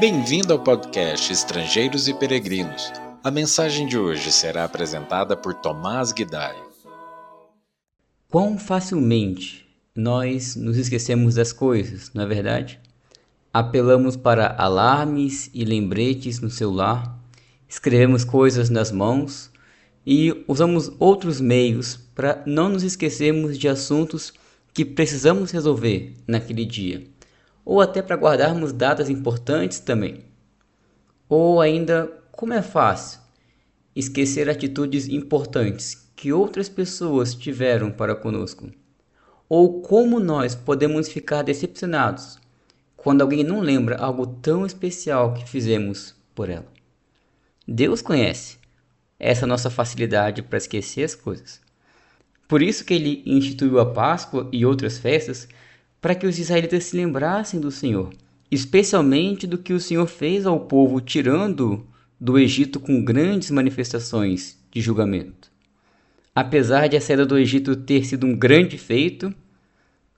Bem-vindo ao podcast Estrangeiros e Peregrinos. A mensagem de hoje será apresentada por Tomás Guidai. Quão facilmente nós nos esquecemos das coisas, não é verdade? Apelamos para alarmes e lembretes no celular, escrevemos coisas nas mãos e usamos outros meios para não nos esquecermos de assuntos que precisamos resolver naquele dia ou até para guardarmos datas importantes também. Ou ainda, como é fácil esquecer atitudes importantes que outras pessoas tiveram para conosco. Ou como nós podemos ficar decepcionados quando alguém não lembra algo tão especial que fizemos por ela. Deus conhece essa nossa facilidade para esquecer as coisas. Por isso que ele instituiu a Páscoa e outras festas para que os israelitas se lembrassem do Senhor, especialmente do que o Senhor fez ao povo tirando do Egito com grandes manifestações de julgamento. Apesar de a saída do Egito ter sido um grande feito,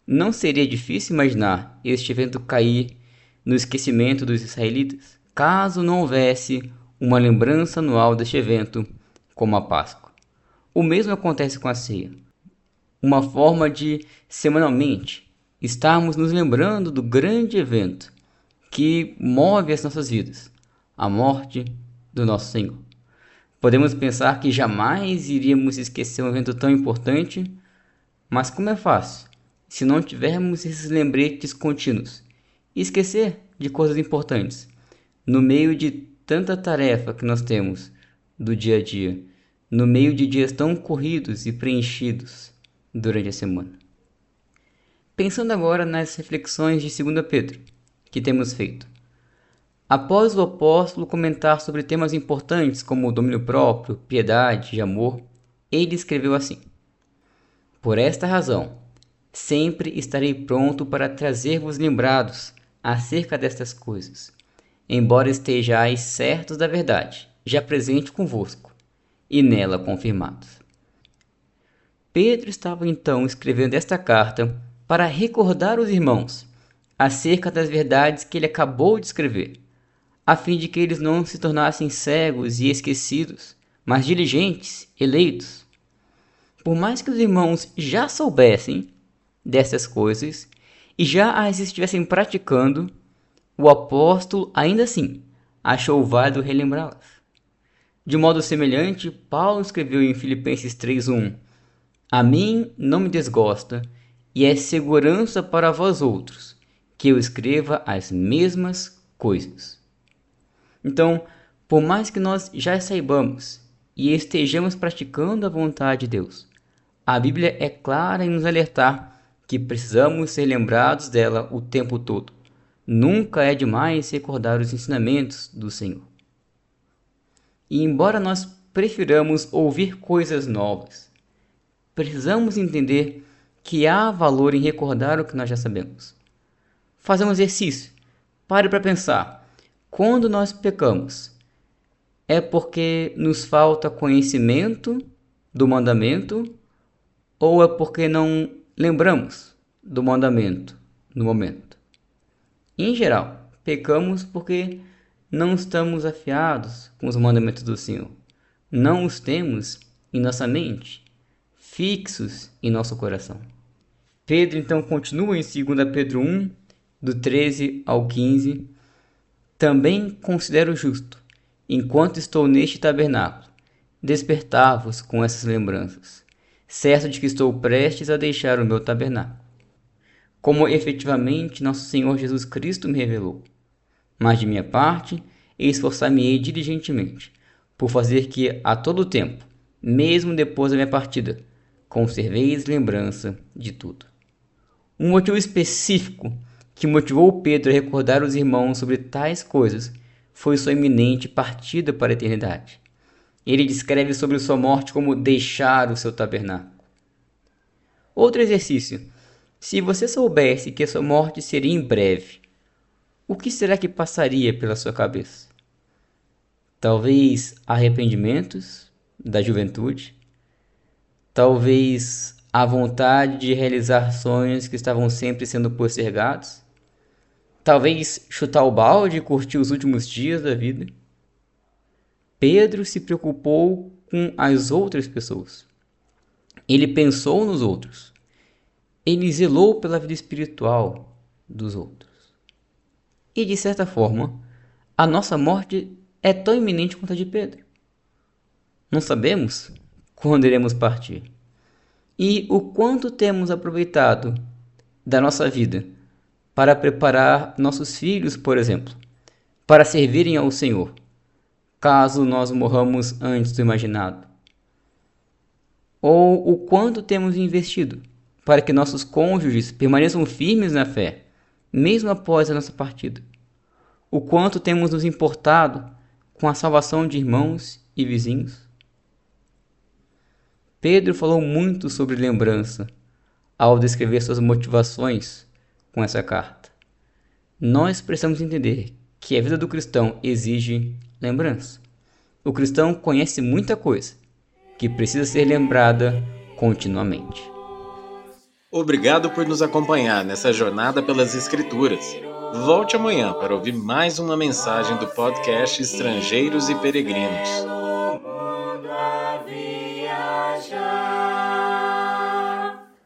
não seria difícil imaginar este evento cair no esquecimento dos israelitas, caso não houvesse uma lembrança anual deste evento, como a Páscoa. O mesmo acontece com a ceia. Uma forma de, semanalmente, estarmos nos lembrando do grande evento que move as nossas vidas, a morte do nosso Senhor. Podemos pensar que jamais iríamos esquecer um evento tão importante, mas como é fácil se não tivermos esses lembretes contínuos e esquecer de coisas importantes no meio de tanta tarefa que nós temos do dia a dia, no meio de dias tão corridos e preenchidos durante a semana. Pensando agora nas reflexões de 2 Pedro que temos feito. Após o apóstolo comentar sobre temas importantes como o domínio próprio, piedade e amor, ele escreveu assim: Por esta razão, sempre estarei pronto para trazer-vos lembrados acerca destas coisas, embora estejais certos da verdade, já presente convosco, e nela confirmados. Pedro estava então escrevendo esta carta para recordar os irmãos acerca das verdades que ele acabou de escrever, a fim de que eles não se tornassem cegos e esquecidos, mas diligentes, eleitos. Por mais que os irmãos já soubessem dessas coisas e já as estivessem praticando, o apóstolo ainda assim achou válido relembrá-las. De modo semelhante, Paulo escreveu em Filipenses 3:1: A mim não me desgosta e é segurança para vós outros que eu escreva as mesmas coisas. Então, por mais que nós já saibamos e estejamos praticando a vontade de Deus, a Bíblia é clara em nos alertar que precisamos ser lembrados dela o tempo todo. Nunca é demais recordar os ensinamentos do Senhor. E embora nós prefiramos ouvir coisas novas, precisamos entender que há valor em recordar o que nós já sabemos. Fazer um exercício. Pare para pensar. Quando nós pecamos, é porque nos falta conhecimento do mandamento ou é porque não lembramos do mandamento no momento? Em geral, pecamos porque não estamos afiados com os mandamentos do Senhor. Não os temos em nossa mente, fixos em nosso coração. Pedro então continua em 2 Pedro 1, do 13 ao 15. Também considero justo, enquanto estou neste tabernáculo, despertar-vos com essas lembranças, certo de que estou prestes a deixar o meu tabernáculo, como efetivamente nosso Senhor Jesus Cristo me revelou. Mas de minha parte, esforçar-me-ei diligentemente, por fazer que a todo tempo, mesmo depois da minha partida, conserveis lembrança de tudo. Um motivo específico que motivou Pedro a recordar os irmãos sobre tais coisas foi sua iminente partida para a eternidade. Ele descreve sobre sua morte como deixar o seu tabernáculo. Outro exercício. Se você soubesse que a sua morte seria em breve, o que será que passaria pela sua cabeça? Talvez arrependimentos da juventude, talvez a vontade de realizar sonhos que estavam sempre sendo postergados, Talvez chutar o balde e curtir os últimos dias da vida. Pedro se preocupou com as outras pessoas. Ele pensou nos outros. Ele zelou pela vida espiritual dos outros. E de certa forma, a nossa morte é tão iminente quanto a de Pedro. Não sabemos quando iremos partir. E o quanto temos aproveitado da nossa vida para preparar nossos filhos, por exemplo, para servirem ao Senhor, caso nós morramos antes do imaginado. Ou o quanto temos investido para que nossos cônjuges permaneçam firmes na fé, mesmo após a nossa partida. O quanto temos nos importado com a salvação de irmãos e vizinhos. Pedro falou muito sobre lembrança ao descrever suas motivações com essa carta. Nós precisamos entender que a vida do cristão exige lembrança. O cristão conhece muita coisa que precisa ser lembrada continuamente. Obrigado por nos acompanhar nessa jornada pelas Escrituras. Volte amanhã para ouvir mais uma mensagem do podcast Estrangeiros e Peregrinos.